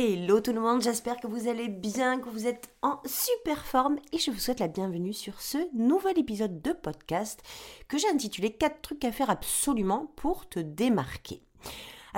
Hello tout le monde, j'espère que vous allez bien, que vous êtes en super forme et je vous souhaite la bienvenue sur ce nouvel épisode de podcast que j'ai intitulé 4 trucs à faire absolument pour te démarquer.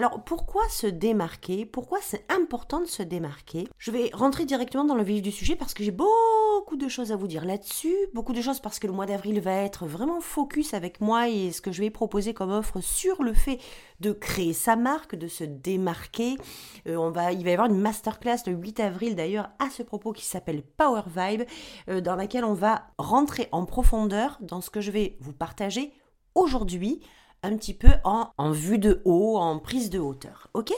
Alors pourquoi se démarquer? Pourquoi c'est important de se démarquer? Je vais rentrer directement dans le vif du sujet parce que j'ai beaucoup de choses à vous dire là-dessus, beaucoup de choses parce que le mois d'avril va être vraiment focus avec moi et ce que je vais proposer comme offre sur le fait de créer sa marque, de se démarquer. Euh, on va, il va y avoir une masterclass le 8 avril d'ailleurs à ce propos qui s'appelle Power Vibe, euh, dans laquelle on va rentrer en profondeur dans ce que je vais vous partager aujourd'hui un petit peu en, vue de haut, en prise de hauteur. Ok?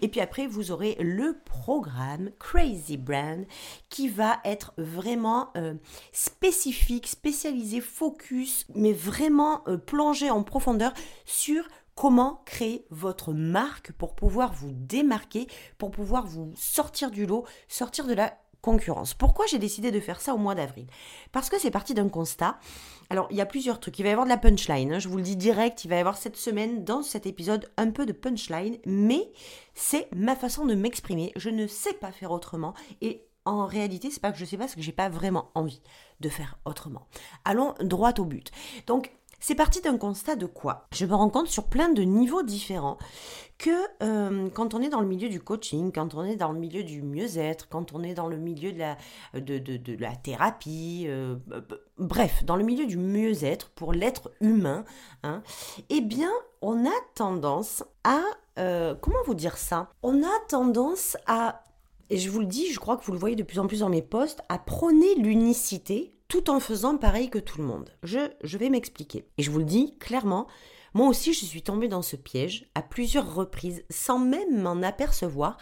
Et puis après, vous aurez le programme Crazy Brand qui va être vraiment euh, spécifique, spécialisé, focus, mais vraiment euh, plongé en profondeur sur comment créer votre marque pour pouvoir vous démarquer, pour pouvoir vous sortir du lot, sortir de la Pourquoi j'ai décidé de faire ça au mois d'avril? Parce que c'est parti d'un constat. Alors, il y a plusieurs trucs. Il va y avoir de la punchline. Hein. je vous le dis direct, il va y avoir cette semaine, dans cet épisode, un peu de punchline. Mais c'est ma façon de m'exprimer. Je ne sais pas faire autrement. Et en réalité, c'est pas que je sais pas, c'est que j'ai pas vraiment envie de faire autrement. Allons droit au but. Donc, c'est parti d'un constat de quoi? Je me rends compte sur plein de niveaux différents que euh, quand on est dans le milieu du coaching, quand on est dans le milieu du mieux-être, quand on est dans le milieu de la, de, la thérapie, euh, bref, dans le milieu du mieux-être pour l'être humain, hein, eh bien, on a tendance à... Euh, comment vous dire ça? On a tendance à et je vous le dis, je crois que vous le voyez de plus en plus dans mes posts, à prôner l'unicité tout en faisant pareil que tout le monde. Je, vais m'expliquer. Et je vous le dis clairement, moi aussi je suis tombée dans ce piège à plusieurs reprises sans même m'en apercevoir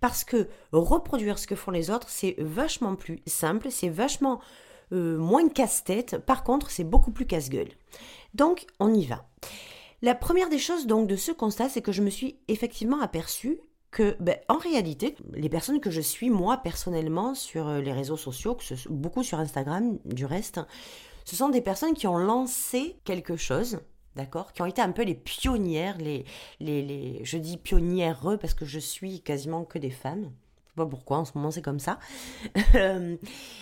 parce que reproduire ce que font les autres, c'est vachement plus simple, c'est vachement euh, moins casse-tête. Par contre, c'est beaucoup plus casse-gueule. Donc, on y va. La première des choses donc de ce constat, c'est que je me suis effectivement aperçue que, ben, en réalité, les personnes que je suis, moi, personnellement, sur euh, les réseaux sociaux, beaucoup sur Instagram, du reste, ce sont des personnes qui ont lancé quelque chose, d'accord Qui ont été un peu les pionnières, les, les, je dis pionnières parce que je suis quasiment que des femmes. Je sais pas pourquoi, en ce moment c'est comme ça. Euh,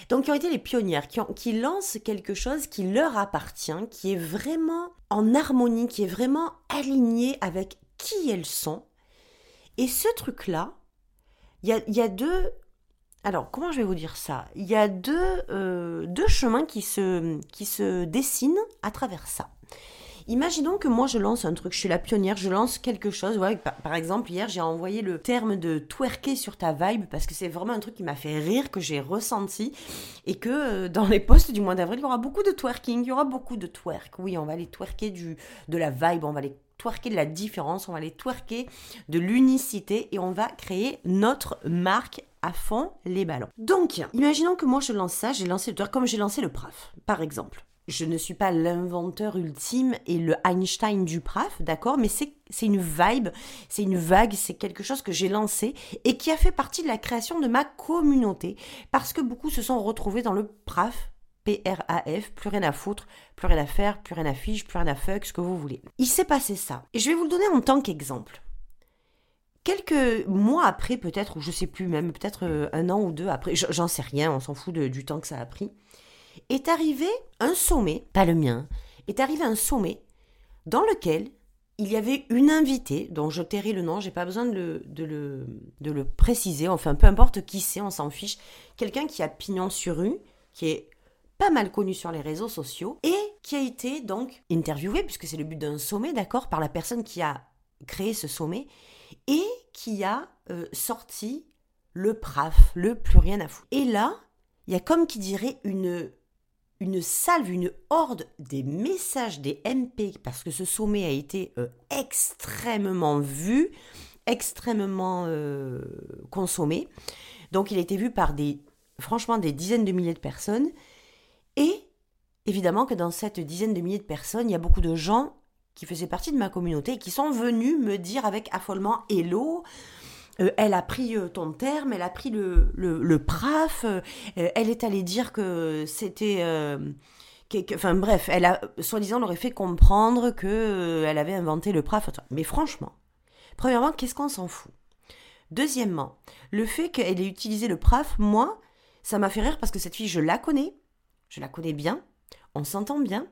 donc, qui ont été les pionnières, qui, qui lancent quelque chose qui leur appartient, qui est vraiment en harmonie, qui est vraiment aligné avec qui elles sont, et ce truc-là, il y a, deux... Alors, comment je vais vous dire ça? Il y a deux, euh, chemins qui se, dessinent à travers ça. Imaginons que moi je lance un truc, je suis la pionnière, je lance quelque chose. Par, exemple, hier j'ai envoyé le terme de twerker sur ta vibe parce que c'est vraiment un truc qui m'a fait rire, que j'ai ressenti et que euh, dans les posts du mois d'avril, il y aura beaucoup de twerking, il y aura beaucoup de twerk. Oui, on va aller twerker du, de la vibe, on va aller twerker de la différence, on va aller twerker de l'unicité et on va créer notre marque à fond les ballons. Donc, imaginons que moi je lance ça, j'ai lancé le twerk comme j'ai lancé le PRAF, par exemple. Je ne suis pas l'inventeur ultime et le Einstein du PRAF, d'accord, mais c'est une vibe, c'est une vague, c'est quelque chose que j'ai lancé et qui a fait partie de la création de ma communauté parce que beaucoup se sont retrouvés dans le PRAF P-R-A-F, plus rien à foutre, plus rien à faire, plus rien à fiche, plus rien à fuck, ce que vous voulez. Il s'est passé ça. Et je vais vous le donner en tant qu'exemple. Quelques mois après, peut-être, ou je sais plus même, peut-être euh, un an ou deux après, j'en sais rien, on s'en fout du temps que ça a pris, est arrivé un sommet, pas le mien, est arrivé un sommet dans lequel il y avait une invitée, dont je tairai le nom, j'ai pas besoin de le, de, le, de le préciser, enfin peu importe qui c'est, on s'en fiche, quelqu'un qui a pignon sur rue, qui est pas mal connu sur les réseaux sociaux et qui a été donc interviewé, puisque c'est le but d'un sommet, d'accord, par la personne qui a créé ce sommet et qui a euh, sorti le PRAF, le plus rien à foutre. Et là, il y a comme qui dirait une, une salve, une horde des messages des MP, parce que ce sommet a été euh, extrêmement vu, extrêmement euh, consommé. Donc il a été vu par des, franchement, des dizaines de milliers de personnes. Et évidemment que dans cette dizaine de milliers de personnes, il y a beaucoup de gens qui faisaient partie de ma communauté et qui sont venus me dire avec affolement Hello, euh, elle a pris euh, ton terme, elle a pris le, le, PRAF, elle est allée dire que c'était enfin bref, elle a soi-disant leur fait comprendre que euh, elle avait inventé le PRAF. Mais franchement, premièrement, qu'est-ce qu'on s'en fout? Deuxièmement, le fait qu'elle ait utilisé le PRAF, moi, ça m'a fait rire parce que cette fille, je la connais, je la connais bien, on s'entend bien,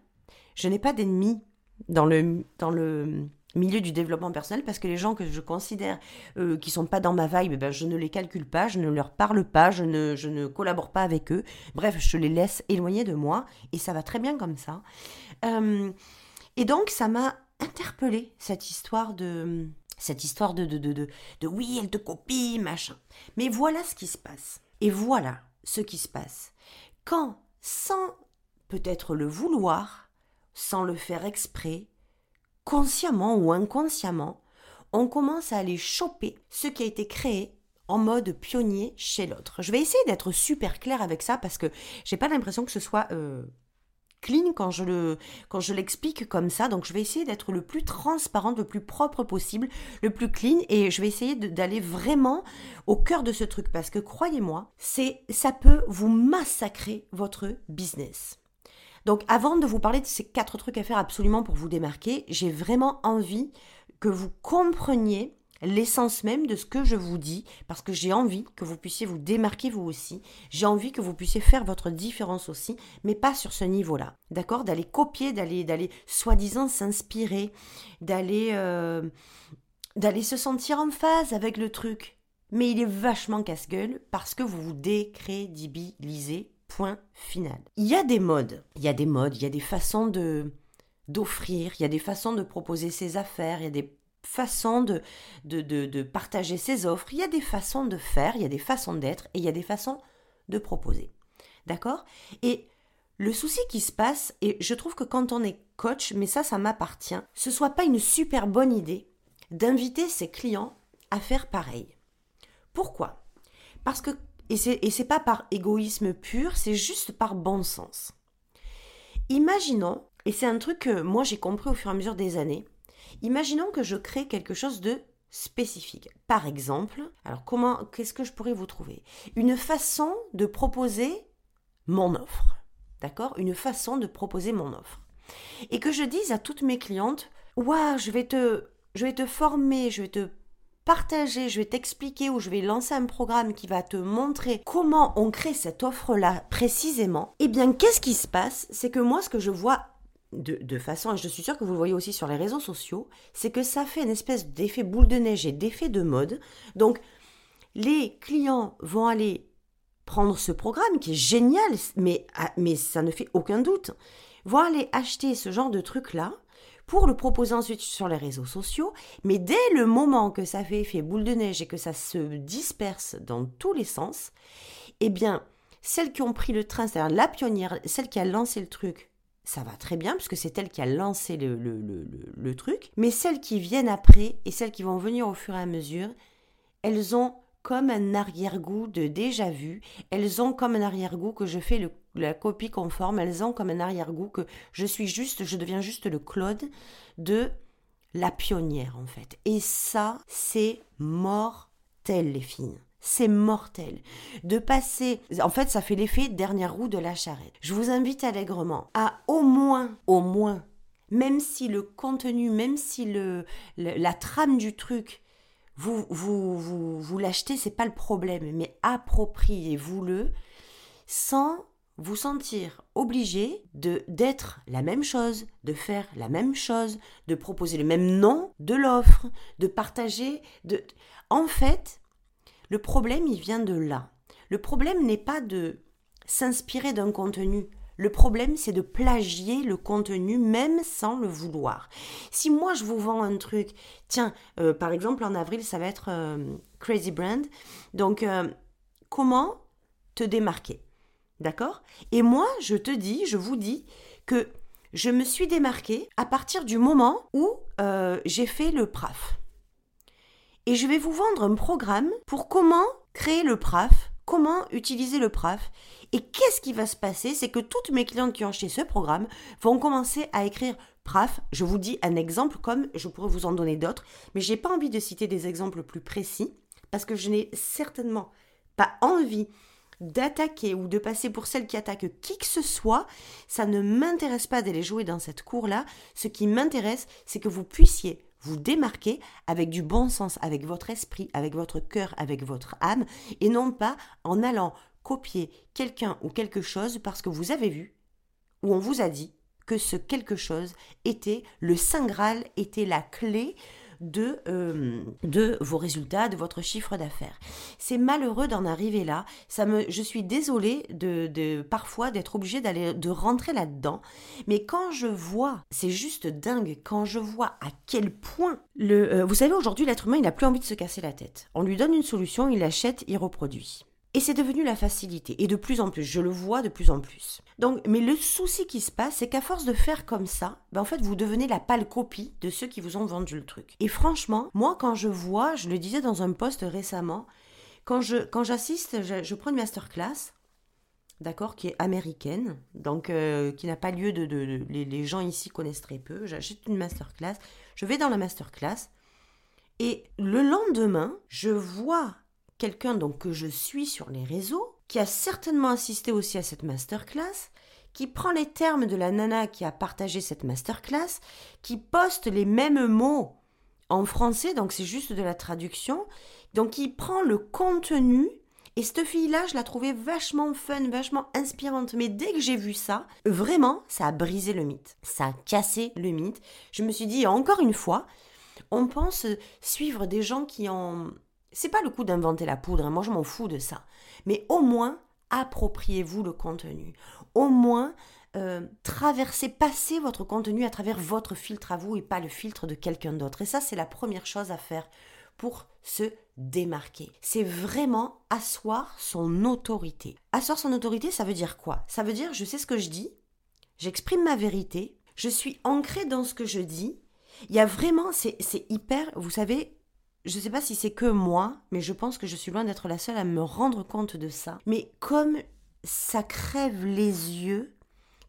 je n'ai pas d'ennemis dans le, dans le milieu du développement personnel parce que les gens que je considère euh, qui sont pas dans ma vibe, ben, je ne les calcule pas, je ne leur parle pas, je ne, je ne collabore pas avec eux. Bref, je les laisse éloigner de moi et ça va très bien comme ça. Euh, et donc, ça m'a interpellée cette histoire de cette histoire de de, de, de, de oui, elle te copie, machin. Mais voilà ce qui se passe. Et voilà ce qui se passe. Quand, sans peut-être le vouloir, sans le faire exprès, consciemment ou inconsciemment, on commence à aller choper ce qui a été créé en mode pionnier chez l'autre. Je vais essayer d'être super clair avec ça parce que j'ai pas l'impression que ce soit euh, clean quand je le quand je l'explique comme ça. Donc je vais essayer d'être le plus transparent, le plus propre possible, le plus clean et je vais essayer d'aller vraiment au cœur de ce truc parce que croyez-moi, c'est ça peut vous massacrer votre business. Donc avant de vous parler de ces quatre trucs à faire absolument pour vous démarquer, j'ai vraiment envie que vous compreniez l'essence même de ce que je vous dis, parce que j'ai envie que vous puissiez vous démarquer vous aussi, j'ai envie que vous puissiez faire votre différence aussi, mais pas sur ce niveau-là, d'accord? D'aller copier, d'aller, d'aller soi-disant s'inspirer, d'aller, euh, d'aller se sentir en phase avec le truc. Mais il est vachement casse-gueule parce que vous vous décrédibilisez Point final. Il y a des modes, il y a des modes, il y a des façons de d'offrir, il y a des façons de proposer ses affaires, il y a des façons de, de, de, partager ses offres, il y a des façons de faire, il y a des façons d'être et il y a des façons de proposer. D'accord? Et le souci qui se passe, et je trouve que quand on est coach, mais ça, ça m'appartient, ce soit pas une super bonne idée d'inviter ses clients à faire pareil. Pourquoi? Parce que et c'est pas par égoïsme pur, c'est juste par bon sens. Imaginons, et c'est un truc que moi j'ai compris au fur et à mesure des années, imaginons que je crée quelque chose de spécifique. Par exemple, alors comment, qu'est-ce que je pourrais vous trouver? Une façon de proposer mon offre. D'accord? Une façon de proposer mon offre. Et que je dise à toutes mes clientes, waouh, je vais te, je vais te former, je vais te partager, je vais t'expliquer ou je vais lancer un programme qui va te montrer comment on crée cette offre-là précisément, eh bien, qu'est-ce qui se passe? C'est que moi, ce que je vois de, façon, et je suis sûre que vous le voyez aussi sur les réseaux sociaux, c'est que ça fait une espèce d'effet boule de neige et d'effet de mode. Donc, les clients vont aller prendre ce programme qui est génial, mais, ah, mais ça ne fait aucun doute, vont aller acheter ce genre de truc-là pour le proposer ensuite sur les réseaux sociaux. Mais dès le moment que ça fait effet boule de neige et que ça se disperse dans tous les sens, eh bien, celles qui ont pris le train, c'est-à-dire la pionnière, celle qui a lancé le truc, ça va très bien, puisque c'est elle qui a lancé le, le, le, truc. Mais celles qui viennent après et celles qui vont venir au fur et à mesure, elles ont comme un arrière-goût de déjà vu. Elles ont comme un arrière-goût que je fais la copie conforme. Elles ont comme un arrière-goût que je suis juste, je deviens juste le Claude de la pionnière en fait. Et ça, c'est mortel les filles. C'est mortel. De passer, en fait, ça fait l'effet dernière roue de la charrette. Je vous invite allègrement à au moins, au moins, même si le contenu, même si le la trame du truc vous, vous, vous, vous l'achetez, c'est pas le problème, mais appropriez-vous-le sans vous sentir obligé de d'être la même chose, de faire la même chose, de proposer le même nom de l'offre, de partager, de en fait, le problème il vient de là. Le problème n'est pas de s'inspirer d'un contenu. Le problème, c'est de plagier le contenu même sans le vouloir. Si moi, je vous vends un truc, tiens, euh, par exemple, en avril, ça va être euh, Crazy Brand. Donc, euh, comment te démarquer? D'accord? Et moi, je te dis, je vous dis que je me suis démarquée à partir du moment où j'ai fait le PRAF. Et je vais vous vendre un programme pour comment créer le PRAF, comment utiliser le PRAF. Et qu'est-ce qui va se passer? C'est que toutes mes clientes qui ont acheté ce programme vont commencer à écrire PRAF. Je vous dis un exemple comme je pourrais vous en donner d'autres, mais j'ai pas envie de citer des exemples plus précis parce que je n'ai certainement pas envie d'attaquer ou de passer pour celle qui attaque qui que ce soit, ça ne m'intéresse pas d'aller jouer dans cette cour-là. Ce qui m'intéresse, c'est que vous puissiez vous démarquer avec du bon sens, avec votre esprit, avec votre cœur, avec votre âme, et non pas en allant copier quelqu'un ou quelque chose parce que vous avez vu ou on vous a dit que ce quelque chose était le Saint Graal, était la clé de, euh, de vos résultats, de votre chiffre d'affaires. C'est malheureux d'en arriver là. Ça me, je suis désolée de, de parfois d'être obligée d'aller de rentrer là-dedans. Mais quand je vois, c'est juste dingue, quand je vois à quel point le, euh, vous savez aujourd'hui l'être humain il n'a plus envie de se casser la tête. On lui donne une solution, il l'achète, il reproduit. Et c'est devenu la facilité. Et de plus en plus, je le vois de plus en plus. Donc, mais le souci qui se passe, c'est qu'à force de faire comme ça, ben en fait, vous devenez la pâle copie de ceux qui vous ont vendu le truc. Et franchement, moi, quand je vois, je le disais dans un post récemment, quand je quand j'assiste, je, prends une masterclass, d'accord, qui est américaine, donc euh, qui n'a pas lieu de, de, les, les, gens ici connaissent très peu. J'achète une masterclass, je vais dans la masterclass, et le lendemain, je vois quelqu'un donc que je suis sur les réseaux, qui a certainement assisté aussi à cette masterclass, qui prend les termes de la nana qui a partagé cette masterclass, qui poste les mêmes mots en français, donc c'est juste de la traduction, donc qui prend le contenu et cette fille-là, je la trouvais vachement fun, vachement inspirante. Mais dès que j'ai vu ça, vraiment, ça a brisé le mythe. Ça a cassé le mythe. Je me suis dit, encore une fois, on pense suivre des gens qui ont c'est pas le coup d'inventer la poudre, hein. moi je m'en fous de ça. Mais au moins, appropriez-vous le contenu. Au moins, euh, traversez, passez votre contenu à travers votre filtre à vous et pas le filtre de quelqu'un d'autre. Et ça, c'est la première chose à faire pour se démarquer. C'est vraiment asseoir son autorité. Asseoir son autorité, ça veut dire quoi? Ça veut dire, je sais ce que je dis, j'exprime ma vérité, je suis ancré dans ce que je dis. Il y a vraiment, c'est hyper, vous savez, je ne sais pas si c'est que moi, mais je pense que je suis loin d'être la seule à me rendre compte de ça. Mais comme ça crève les yeux,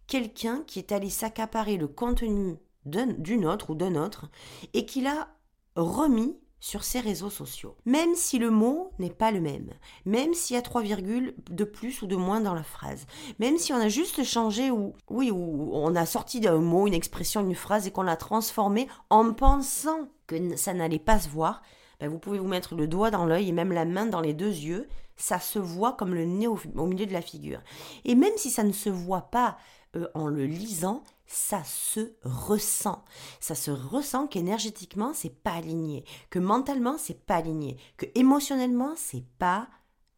quelqu'un qui est allé s'accaparer le contenu d'une autre ou d'un autre et qui l'a remis sur ses réseaux sociaux. Même si le mot n'est pas le même, même s'il y a trois virgules de plus ou de moins dans la phrase, même si on a juste changé ou oui ou on a sorti d'un mot, une expression, une phrase et qu'on l'a transformé en pensant que ça n'allait pas se voir, ben, vous pouvez vous mettre le doigt dans l'œil et même la main dans les deux yeux. Ça se voit comme le nez au, milieu de la figure. Et même si ça ne se voit pas euh, en le lisant, ça se ressent. Ça se ressent qu'énergétiquement, c'est pas aligné, que mentalement, c'est pas aligné, que émotionnellement, c'est pas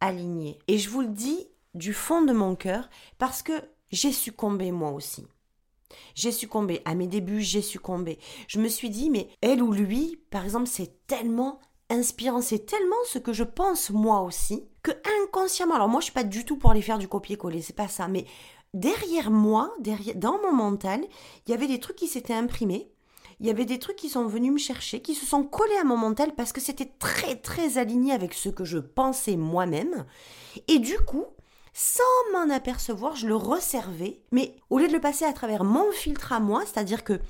aligné. Et je vous le dis du fond de mon cœur parce que j'ai succombé moi aussi. J'ai succombé. À mes débuts, j'ai succombé. Je me suis dit, mais elle ou lui, par exemple, c'est tellement inspirant, c'est tellement ce que je pense moi aussi, que inconsciemment, alors moi je suis pas du tout pour aller faire du copier-coller, c'est pas ça, mais derrière moi, derrière, dans mon mental, il y avait des trucs qui s'étaient imprimés, il y avait des trucs qui sont venus me chercher, qui se sont collés à mon mental parce que c'était très très aligné avec ce que je pensais moi-même, et du coup, sans m'en apercevoir, je le resservais, mais au lieu de le passer à travers mon filtre à moi, c'est-à-dire que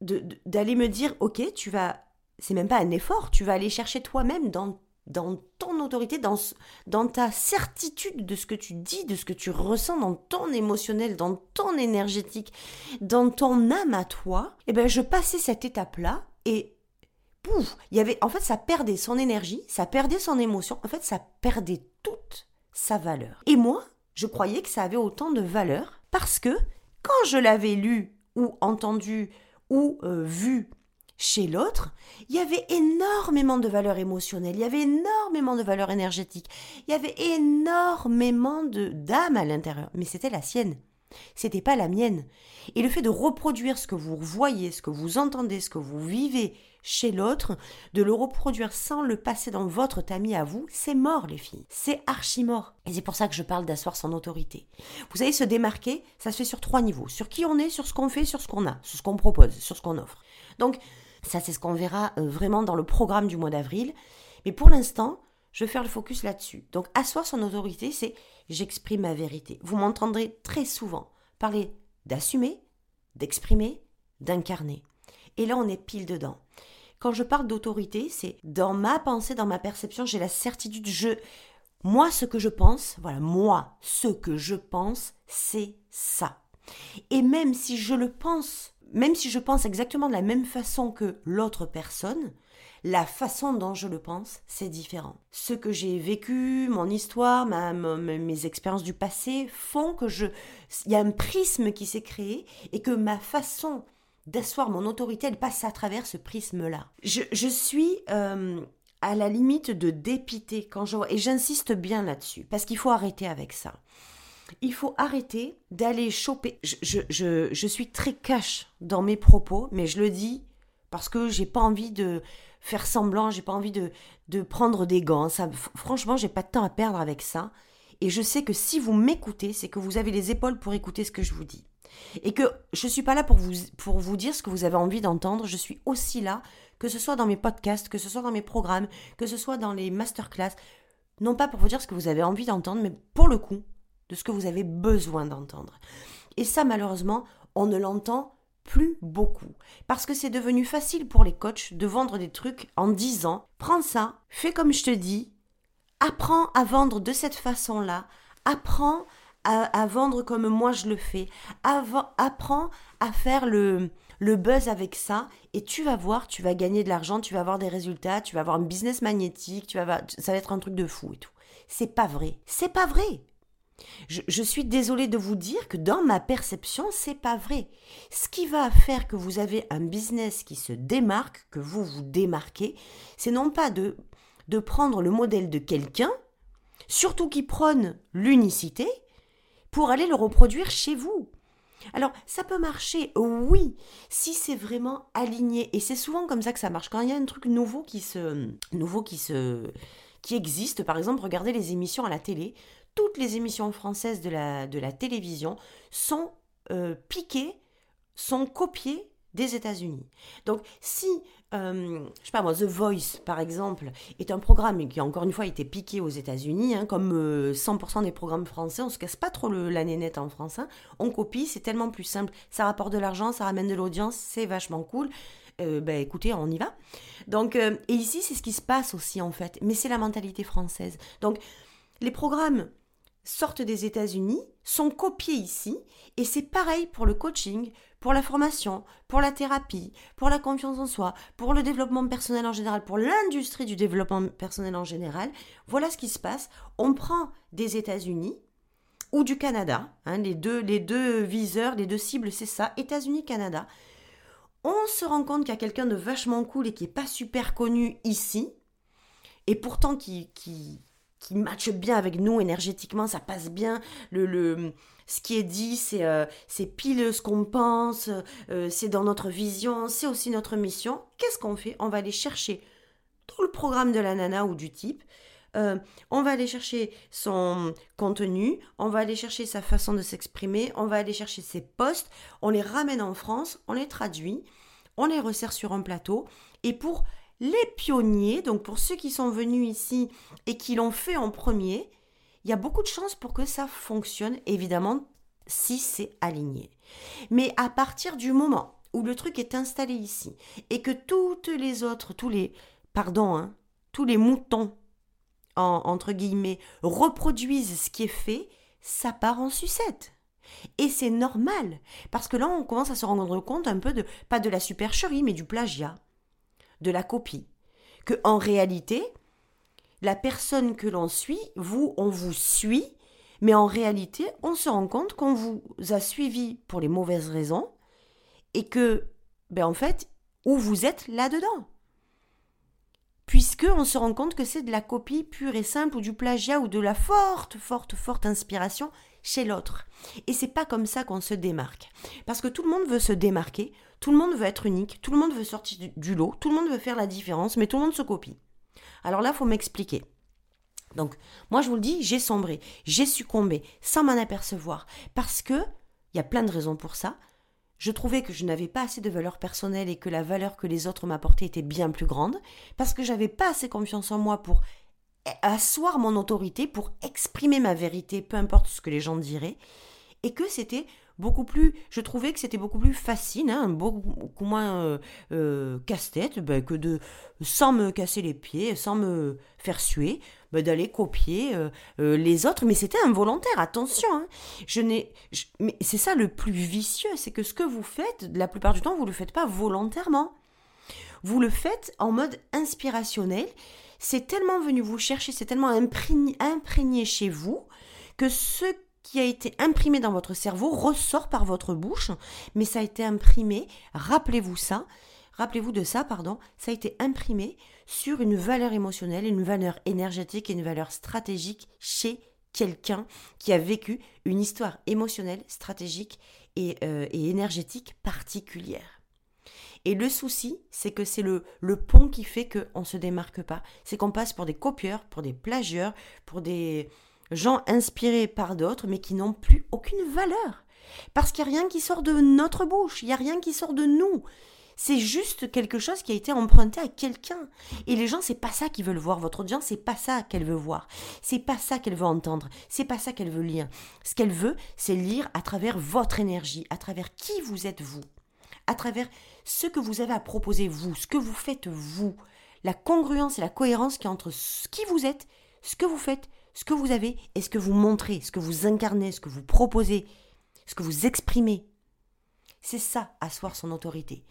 d'aller me dire, ok, tu vas c'est même pas un effort, tu vas aller chercher toi-même dans, dans ton autorité, dans, dans ta certitude de ce que tu dis, de ce que tu ressens, dans ton émotionnel, dans ton énergétique, dans ton âme à toi, et eh ben je passais cette étape-là et pouf, il y avait en fait ça perdait son énergie, ça perdait son émotion, en fait ça perdait toute sa valeur. Et moi, je croyais que ça avait autant de valeur parce que quand je l'avais lu ou entendu ou euh, vu chez l'autre, il y avait énormément de valeur émotionnelle, il y avait énormément de valeur énergétique, il y avait énormément de d'âme à l'intérieur, mais c'était la sienne. C'était pas la mienne. Et le fait de reproduire ce que vous voyez, ce que vous entendez, ce que vous vivez chez l'autre, de le reproduire sans le passer dans votre tamis à vous, c'est mort les filles. C'est archi mort. Et c'est pour ça que je parle d'asseoir son autorité. Vous savez, se démarquer, ça se fait sur trois niveaux. Sur qui on est, sur ce qu'on fait, sur ce qu'on a, sur ce qu'on propose, sur ce qu'on offre. Donc, Ça, c'est ce qu'on verra euh, vraiment dans le programme du mois d'avril. Mais pour l'instant, je vais faire le focus là-dessus. Donc, asseoir son autorité, c'est j'exprime ma vérité. Vous m'entendrez très souvent parler d'assumer, d'exprimer, d'incarner. Et là, on est pile dedans. Quand je parle d'autorité, c'est dans ma pensée, dans ma perception, j'ai la certitude, je, moi, ce que je pense, voilà, moi, ce que je pense, c'est ça. Et même si je le pense, même si je pense exactement de la même façon que l'autre personne, la façon dont je le pense, c'est différent. Ce que j'ai vécu, mon histoire, mes expériences du passé font que je, il y a un prisme qui s'est créé et que ma façon d'asseoir mon autorité, elle passe à travers ce prisme-là. Je, suis euh, à la limite de dépiter quand je et j'insiste bien là-dessus, parce qu'il faut arrêter avec ça. Il faut arrêter d'aller choper. Je, je, suis très cash dans mes propos, mais je le dis parce que j'ai pas envie de faire semblant, j'ai pas envie de, de prendre des gants. Ça, franchement, j'ai pas de temps à perdre avec ça. Et je sais que si vous m'écoutez, c'est que vous avez les épaules pour écouter ce que je vous dis. Et que je ne suis pas là pour vous, pour vous dire ce que vous avez envie d'entendre, je suis aussi là, que ce soit dans mes podcasts, que ce soit dans mes programmes, que ce soit dans les masterclass, non pas pour vous dire ce que vous avez envie d'entendre, mais pour le coup, de ce que vous avez besoin d'entendre. Et ça, malheureusement, on ne l'entend plus beaucoup. Parce que c'est devenu facile pour les coachs de vendre des trucs en disant prends ça, fais comme je te dis, apprends à vendre de cette façon-là, apprends à, vendre comme moi je le fais. apprends à faire le, le buzz avec ça et tu vas voir, tu vas gagner de l'argent, tu vas avoir des résultats, tu vas avoir un business magnétique, tu vas, ça va être un truc de fou et tout. C'est pas vrai. C'est pas vrai. Je, suis désolée de vous dire que dans ma perception, c'est pas vrai. Ce qui va faire que vous avez un business qui se démarque, que vous vous démarquez, c'est non pas de, de prendre le modèle de quelqu'un, surtout qui prône l'unicité, pour aller le reproduire chez vous. Alors, ça peut marcher, oui, si c'est vraiment aligné. Et c'est souvent comme ça que ça marche. Quand il y a un truc nouveau qui se, nouveau qui se, qui existe, par exemple, regardez les émissions à la télé. Toutes les émissions françaises de la, de la télévision sont euh, piquées, sont copiées des États-Unis. Donc, si, euh, je sais pas moi, The Voice, par exemple, est un programme qui, encore une fois, a été piqué aux États-Unis, hein, comme 100% euh, des programmes français, on se casse pas trop la nénette en français, hein. on copie, c'est tellement plus simple, ça rapporte de l'argent, ça ramène de l'audience, c'est vachement cool. Euh, ben écoutez, on y va. Donc, et ici, c'est ce qui se passe aussi, en fait, mais c'est la mentalité française. Donc, les programmes sortent des États-Unis, sont copiés ici, et c'est pareil pour le coaching, pour la formation, pour la thérapie, pour la confiance en soi, pour le développement personnel en général, pour l'industrie du développement personnel en général. Voilà ce qui se passe. On prend des États-Unis ou du Canada, hein, les, deux, les deux viseurs, les deux cibles, c'est ça, États-Unis-Canada. On se rend compte qu'il y a quelqu'un de vachement cool et qui n'est pas super connu ici, et pourtant qui, qui matche bien avec nous énergétiquement, ça passe bien. Le, le ce qui est dit, c'est euh, pile ce qu'on pense, euh, c'est dans notre vision, c'est aussi notre mission. Qu'est-ce qu'on fait? On va aller chercher dans le programme de la nana ou du type. Euh, on va aller chercher son contenu, on va aller chercher sa façon de s'exprimer, on va aller chercher ses posts, on les ramène en France, on les traduit, on les resserre sur un plateau. Et pour les pionniers, donc pour ceux qui sont venus ici et qui l'ont fait en premier, il y a beaucoup de chances pour que ça fonctionne, évidemment, si c'est aligné. Mais à partir du moment où le truc est installé ici et que toutes les autres, tous les, pardon, hein, tous les moutons, entre guillemets, reproduisent ce qui est fait, ça part en sucette. Et c'est normal, parce que là, on commence à se rendre compte un peu de, pas de la supercherie, mais du plagiat de la copie. Que en réalité, la personne que l'on suit, vous, on vous suit, mais en réalité, on se rend compte qu'on vous a suivi pour les mauvaises raisons et que, ben en fait, où vous êtes là-dedans. Puisque on se rend compte que c'est de la copie pure et simple ou du plagiat ou de la forte, forte, forte inspiration chez l'autre. Et c'est pas comme ça qu'on se démarque. Parce que tout le monde veut se démarquer, tout le monde veut être unique, tout le monde veut sortir du lot, tout le monde veut faire la différence, mais tout le monde se copie. Alors là, il faut m'expliquer. Donc, moi, je vous le dis, j'ai sombré, j'ai succombé sans m'en apercevoir. Parce que, il y a plein de raisons pour ça. je trouvais que je n'avais pas assez de valeur personnelle et que la valeur que les autres m'apportaient était bien plus grande, parce que j'avais pas assez confiance en moi pour asseoir mon autorité, pour exprimer ma vérité, peu importe ce que les gens diraient, et que c'était beaucoup plus, je trouvais que c'était beaucoup plus facile, hein, beaucoup moins euh, euh, casse-tête, ben, que de, sans me casser les pieds, sans me faire suer, ben, d'aller copier euh, les autres. Mais c'était involontaire, attention. Hein. Je n'ai, mais c'est ça le plus vicieux, c'est que ce que vous faites, la plupart du temps, vous le faites pas volontairement. Vous le faites en mode inspirationnel. C'est tellement venu vous chercher, c'est tellement imprégné, imprégné chez vous que ce qui a été imprimé dans votre cerveau ressort par votre bouche, mais ça a été imprimé, rappelez-vous ça, rappelez-vous de ça, pardon, ça a été imprimé sur une valeur émotionnelle, une valeur énergétique et une valeur stratégique chez quelqu'un qui a vécu une histoire émotionnelle, stratégique et, euh, énergétique particulière. Et le souci, c'est que c'est le, le pont qui fait qu'on ne se démarque pas. C'est qu'on passe pour des copieurs, pour des plagieurs, pour des, gens inspirés par d'autres, mais qui n'ont plus aucune valeur. Parce qu'il n'y a rien qui sort de notre bouche, il n'y a rien qui sort de nous. C'est juste quelque chose qui a été emprunté à quelqu'un. Et les gens, c'est pas ça qu'ils veulent voir. Votre audience, c'est pas ça qu'elle veut voir. C'est pas ça qu'elle veut entendre. C'est pas ça qu'elle veut lire. Ce qu'elle veut, c'est lire à travers votre énergie, à travers qui vous êtes vous, à travers ce que vous avez à proposer vous, ce que vous faites vous, la congruence et la cohérence qui entre qui vous êtes, ce que vous faites, ce que vous avez et ce que vous montrez, ce que vous incarnez, ce que vous proposez, ce que vous exprimez. C'est ça, asseoir son autorité.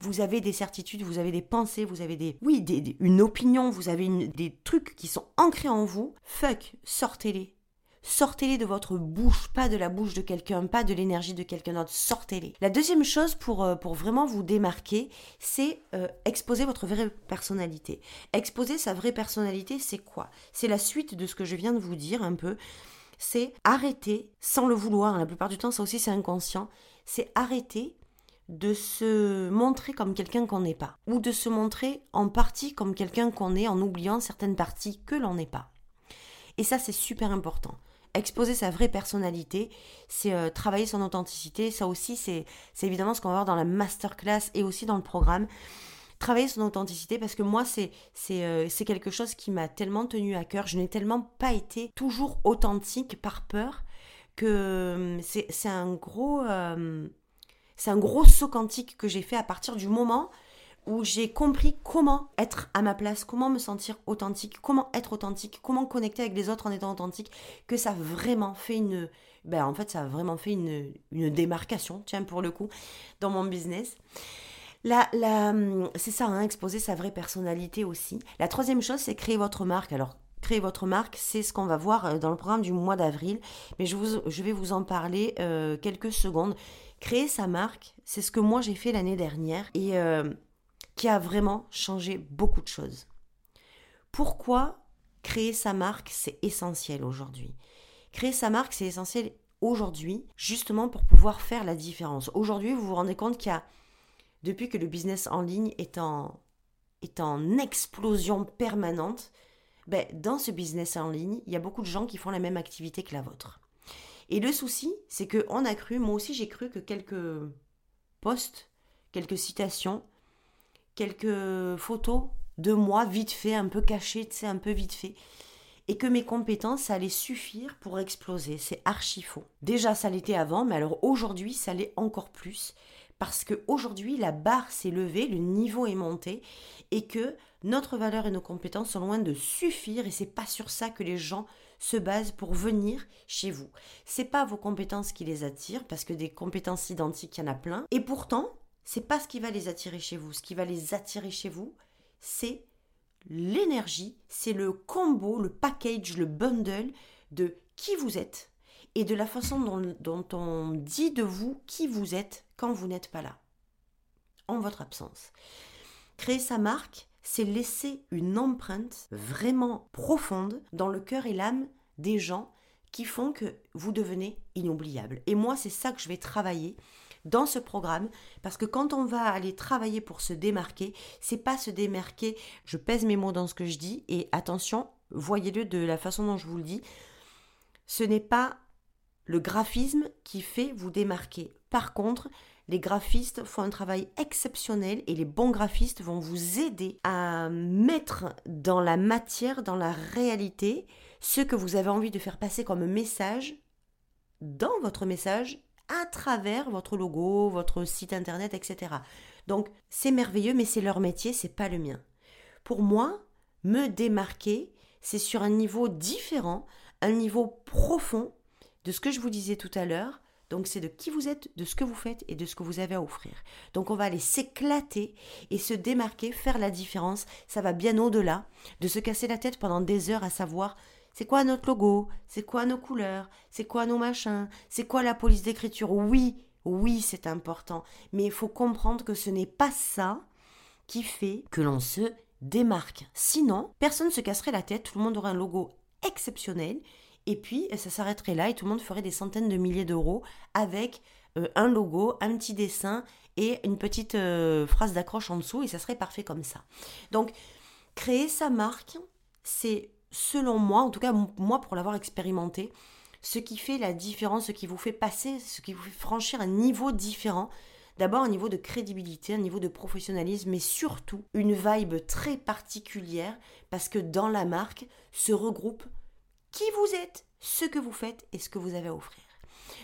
Vous avez des certitudes, vous avez des pensées, vous avez des, oui, une opinion, vous avez des trucs qui sont ancrés en vous. Fuck, sortez-les. Sortez-les de votre bouche, pas de la bouche de quelqu'un, pas de l'énergie de quelqu'un d'autre. Sortez-les. La deuxième chose pour, euh, vraiment vous démarquer, c'est euh, exposer votre vraie personnalité. Exposer sa vraie personnalité, c'est quoi? C'est la suite de ce que je viens de vous dire un peu. C'est arrêter, sans le vouloir, la plupart du temps ça aussi c'est inconscient, c'est arrêter de se montrer comme quelqu'un qu'on n'est pas, ou de se montrer en partie comme quelqu'un qu'on est en oubliant certaines parties que l'on n'est pas. Et ça c'est super important exposer sa vraie personnalité, c'est euh, travailler son authenticité. Ça aussi, c'est évidemment ce qu'on va voir dans la masterclass et aussi dans le programme. Travailler son authenticité parce que moi, c'est euh, quelque chose qui m'a tellement tenu à cœur. Je n'ai tellement pas été toujours authentique par peur que euh, c'est un gros... c'est un gros saut quantique que j'ai fait à partir du moment où j'ai compris comment être à ma place, comment me sentir authentique, comment être authentique, comment connecter avec les autres en étant authentique, que ça a vraiment fait une... Ben, en fait, ça a vraiment fait une, une démarcation, tiens, pour le coup, dans mon business. La, c'est ça, hein, exposer sa vraie personnalité aussi. La troisième chose, c'est créer votre marque. Alors, créer votre marque, c'est ce qu'on va voir euh, dans le programme du mois d'avril, mais je, vous, je vais vous en parler euh, quelques secondes. Créer sa marque, c'est ce que moi j'ai fait l'année dernière. Et euh, qui a vraiment changé beaucoup de choses. Pourquoi créer sa marque, c'est essentiel aujourd'hui Créer sa marque, c'est essentiel aujourd'hui, justement pour pouvoir faire la différence. Aujourd'hui, vous vous rendez compte qu'il y a, depuis que le business en ligne est en, explosion permanente, ben, dans ce business en ligne, il y a beaucoup de gens qui font la même activité que la vôtre. Et le souci, c'est qu'on a cru, moi aussi j'ai cru que quelques posts, quelques citations, quelques photos de moi vite fait, un peu cachées, tu sais, un peu vite fait. Et que mes compétences allaient suffire pour exploser. C'est archi faux. Déjà, ça l'était avant, mais alors aujourd'hui, ça l'est encore plus. Parce que aujourd'hui, la barre s'est levée, le niveau est monté, et que notre valeur et nos compétences sont loin de suffire, et c'est pas sur ça que les gens se basent pour venir chez vous. C'est pas vos compétences qui les attirent, parce que des compétences identiques, il y en a plein. Et pourtant, c'est pas ce qui va les attirer chez vous. Ce qui va les attirer chez vous, c'est l'énergie, c'est le combo, le package, le bundle de qui vous êtes et de la façon dont, on dit de vous qui vous êtes quand vous n'êtes pas là, en votre absence. Créer sa marque, c'est laisser une empreinte vraiment profonde dans le cœur et l'âme des gens qui font que vous devenez inoubliable. Et moi, c'est ça que je vais travailler dans ce programme parce que quand on va aller travailler pour se démarquer, c'est pas se démarquer, je pèse mes mots dans ce que je dis et attention, voyez-le de la façon dont je vous le dis, ce n'est pas le graphisme qui fait vous démarquer. Par contre, les graphistes font un travail exceptionnel et les bons graphistes vont vous aider à mettre dans la matière, dans la réalité, ce que vous avez envie de faire passer comme message dans votre message à travers votre logo, votre site internet, etc. Donc c'est merveilleux, mais c'est leur métier, c'est pas le mien. Pour moi, me démarquer, c'est sur un niveau différent, un niveau profond de ce que je vous disais tout à l'heure, donc c'est de qui vous êtes, de ce que vous faites et de ce que vous avez à offrir. Donc on va aller s'éclater et se démarquer, faire la différence. Ça va bien au-delà de se casser la tête pendant des heures à savoir c'est quoi notre logo, c'est quoi nos couleurs, c'est quoi nos machins, c'est quoi la police d'écriture? Oui, oui, c'est important, mais il faut comprendre que ce n'est pas ça qui fait que l'on se démarque. Sinon, personne ne se casserait la tête, tout le monde aurait un logo exceptionnel et puis, ça s'arrêterait là et tout le monde ferait des centaines de milliers d'euros avec euh, un logo, un petit dessin et une petite euh, phrase d'accroche en dessous et ça serait parfait comme ça. Donc, créer sa marque, c'est selon moi, en tout cas moi pour l'avoir expérimenté, ce qui fait la différence, ce qui vous fait passer, ce qui vous fait franchir un niveau différent. D'abord un niveau de crédibilité, un niveau de professionnalisme, mais surtout une vibe très particulière parce que dans la marque se regroupent qui vous êtes, ce que vous faites et ce que vous avez à offrir.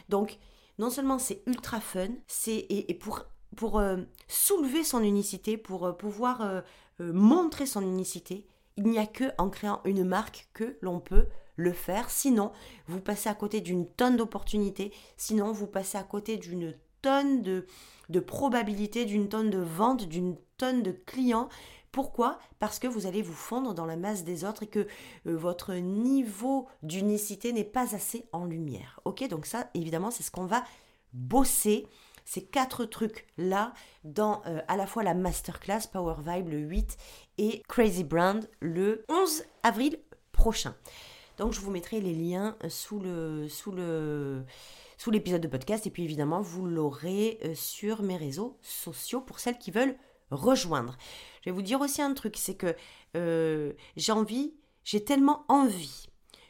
Donc, non seulement c'est ultra fun, c'est et, pour pour euh, soulever son unicité, pour euh, pouvoir euh, montrer son unicité, il n'y a que en créant une marque que l'on peut le faire. Sinon, vous passez à côté d'une tonne d'opportunités. Sinon, vous passez à côté d'une tonne de, de probabilités, d'une tonne de ventes, d'une tonne de clients. Pourquoi? Parce que vous allez vous fondre dans la masse des autres et que euh, votre niveau d'unicité n'est pas assez en lumière. Ok, donc ça, évidemment, c'est ce qu'on va bosser. Ces quatre trucs-là dans euh, à la fois la masterclass Power Vibe le 8 et Crazy Brand le 11 avril prochain. Donc je vous mettrai les liens sous le sous le sous l'épisode de podcast et puis évidemment vous l'aurez euh, sur mes réseaux sociaux pour celles qui veulent rejoindre. Je vais vous dire aussi un truc, c'est que euh, j'ai envie, j'ai tellement envie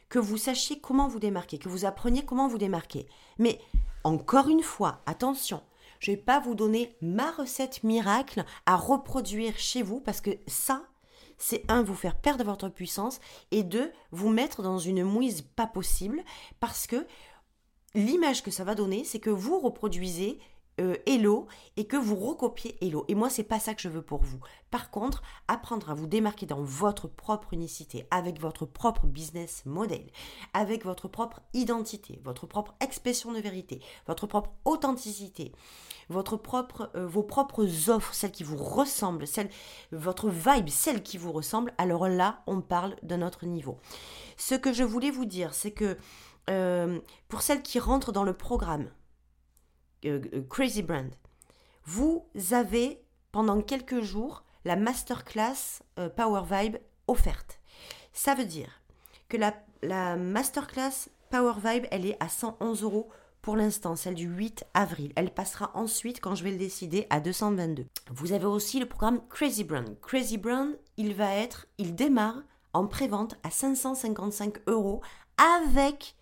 que vous sachiez comment vous démarquer, que vous appreniez comment vous démarquer. Mais encore une fois, attention, je ne vais pas vous donner ma recette miracle à reproduire chez vous parce que ça, c'est un, vous faire perdre votre puissance et deux, vous mettre dans une mouise pas possible parce que l'image que ça va donner, c'est que vous reproduisez euh, Hello et que vous recopiez Hello. Et moi, c'est pas ça que je veux pour vous. Par contre, apprendre à vous démarquer dans votre propre unicité, avec votre propre business model, avec votre propre identité, votre propre expression de vérité, votre propre authenticité, votre propre, euh, vos propres offres, celles qui vous ressemblent, celles, votre vibe, celle qui vous ressemble, alors là, on parle d'un autre niveau. Ce que je voulais vous dire, c'est que euh, pour celles qui rentrent dans le programme, euh, euh, Crazy Brand. Vous avez pendant quelques jours la masterclass euh, Power Vibe offerte. Ça veut dire que la, la masterclass Power Vibe, elle est à 111 euros pour l'instant, celle du 8 avril. Elle passera ensuite, quand je vais le décider, à 222. Vous avez aussi le programme Crazy Brand. Crazy Brand, il va être, il démarre en prévente à 555 euros avec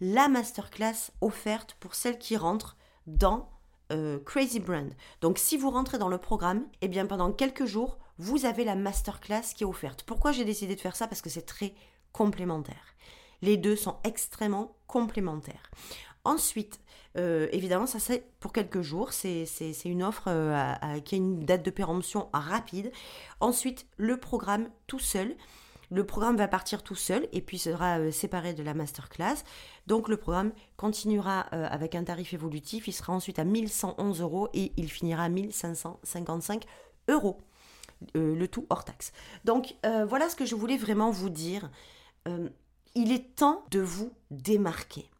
la masterclass offerte pour celles qui rentrent dans euh, Crazy Brand. Donc si vous rentrez dans le programme, eh bien pendant quelques jours, vous avez la masterclass qui est offerte. Pourquoi j'ai décidé de faire ça? Parce que c'est très complémentaire. Les deux sont extrêmement complémentaires. Ensuite, euh, évidemment, ça c'est pour quelques jours, c'est une offre euh, qui a une date de péremption rapide. Ensuite, le programme tout seul, le programme va partir tout seul et puis sera euh, séparé de la masterclass. Donc le programme continuera euh, avec un tarif évolutif. Il sera ensuite à 1111 euros et il finira à 1555 euros. Euh, le tout hors taxe. Donc voilà ce que je voulais vraiment vous dire. il est temps de vous démarquer.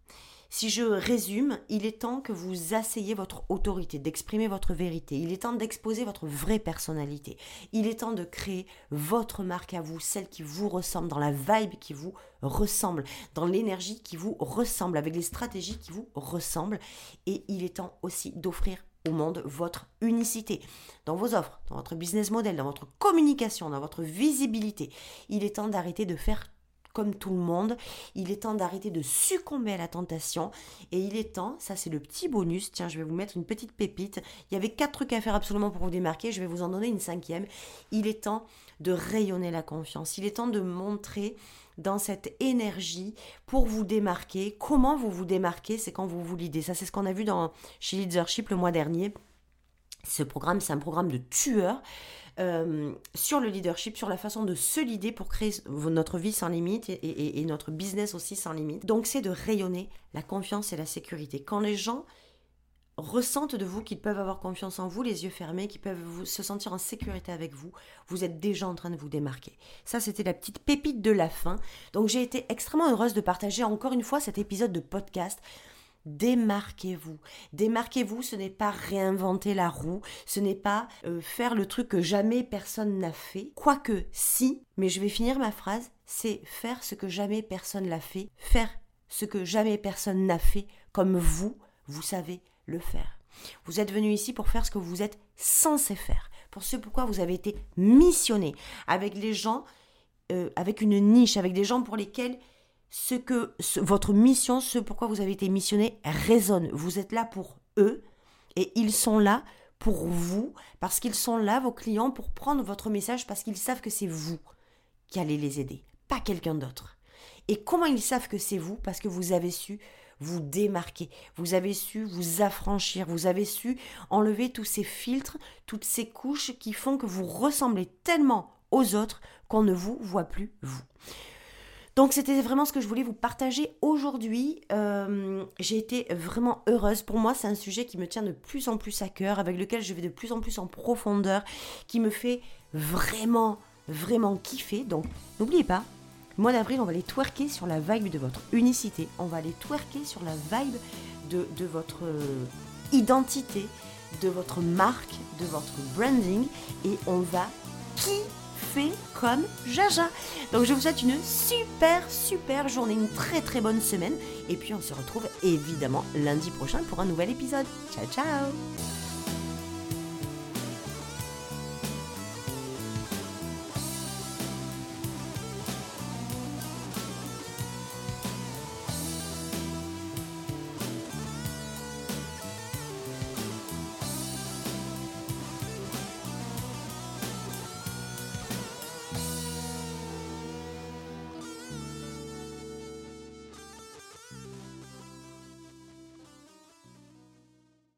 Si je résume, il est temps que vous asseyez votre autorité, d'exprimer votre vérité. Il est temps d'exposer votre vraie personnalité. Il est temps de créer votre marque à vous, celle qui vous ressemble, dans la vibe qui vous ressemble, dans l'énergie qui vous ressemble, avec les stratégies qui vous ressemblent. Et il est temps aussi d'offrir au monde votre unicité dans vos offres, dans votre business model, dans votre communication, dans votre visibilité. Il est temps d'arrêter de faire comme tout le monde. Il est temps d'arrêter de succomber à la tentation. Et il est temps, ça c'est le petit bonus, tiens, je vais vous mettre une petite pépite. Il y avait quatre trucs à faire absolument pour vous démarquer, je vais vous en donner une cinquième. Il est temps de rayonner la confiance. Il est temps de montrer dans cette énergie pour vous démarquer. Comment vous vous démarquez C'est quand vous vous l'idez. Ça, c'est ce qu'on a vu dans, chez Leadership le mois dernier. Ce programme, c'est un programme de tueur. Euh, sur le leadership, sur la façon de se leader pour créer notre vie sans limite et, et notre business aussi sans limite. Donc c'est de rayonner la confiance et la sécurité. Quand les gens ressentent de vous qu'ils peuvent avoir confiance en vous, les yeux fermés, qu'ils peuvent se sentir en sécurité avec vous, vous êtes déjà en train de vous démarquer. Ça, c'était la petite pépite de la fin. Donc j'ai été extrêmement heureuse de partager encore une fois cet épisode de podcast. Démarquez-vous. Démarquez-vous, ce n'est pas réinventer la roue, ce n'est pas euh, faire le truc que jamais personne n'a fait. Quoique, si, mais je vais finir ma phrase, c'est faire ce que jamais personne n'a fait, faire ce que jamais personne n'a fait, comme vous, vous savez le faire. Vous êtes venu ici pour faire ce que vous êtes censé faire, pour ce pourquoi vous avez été missionné, avec les gens, euh, avec une niche, avec des gens pour lesquels ce que votre mission, ce pourquoi vous avez été missionné, résonne. Vous êtes là pour eux et ils sont là pour vous, parce qu'ils sont là, vos clients, pour prendre votre message, parce qu'ils savent que c'est vous qui allez les aider, pas quelqu'un d'autre. Et comment ils savent que c'est vous? Parce que vous avez su vous démarquer, vous avez su vous affranchir, vous avez su enlever tous ces filtres, toutes ces couches qui font que vous ressemblez tellement aux autres qu'on ne vous voit plus vous. Donc c'était vraiment ce que je voulais vous partager aujourd'hui. Euh, j'ai été vraiment heureuse. Pour moi, c'est un sujet qui me tient de plus en plus à cœur, avec lequel je vais de plus en plus en profondeur, qui me fait vraiment, vraiment kiffer. Donc n'oubliez pas, mois d'avril, on va aller twerker sur la vibe de votre unicité. On va aller twerker sur la vibe de, de votre euh, identité, de votre marque, de votre branding. Et on va kiffer comme Jaja. Donc je vous souhaite une super, super journée, une très très bonne semaine. Et puis on se retrouve évidemment lundi prochain pour un nouvel épisode. Ciao, ciao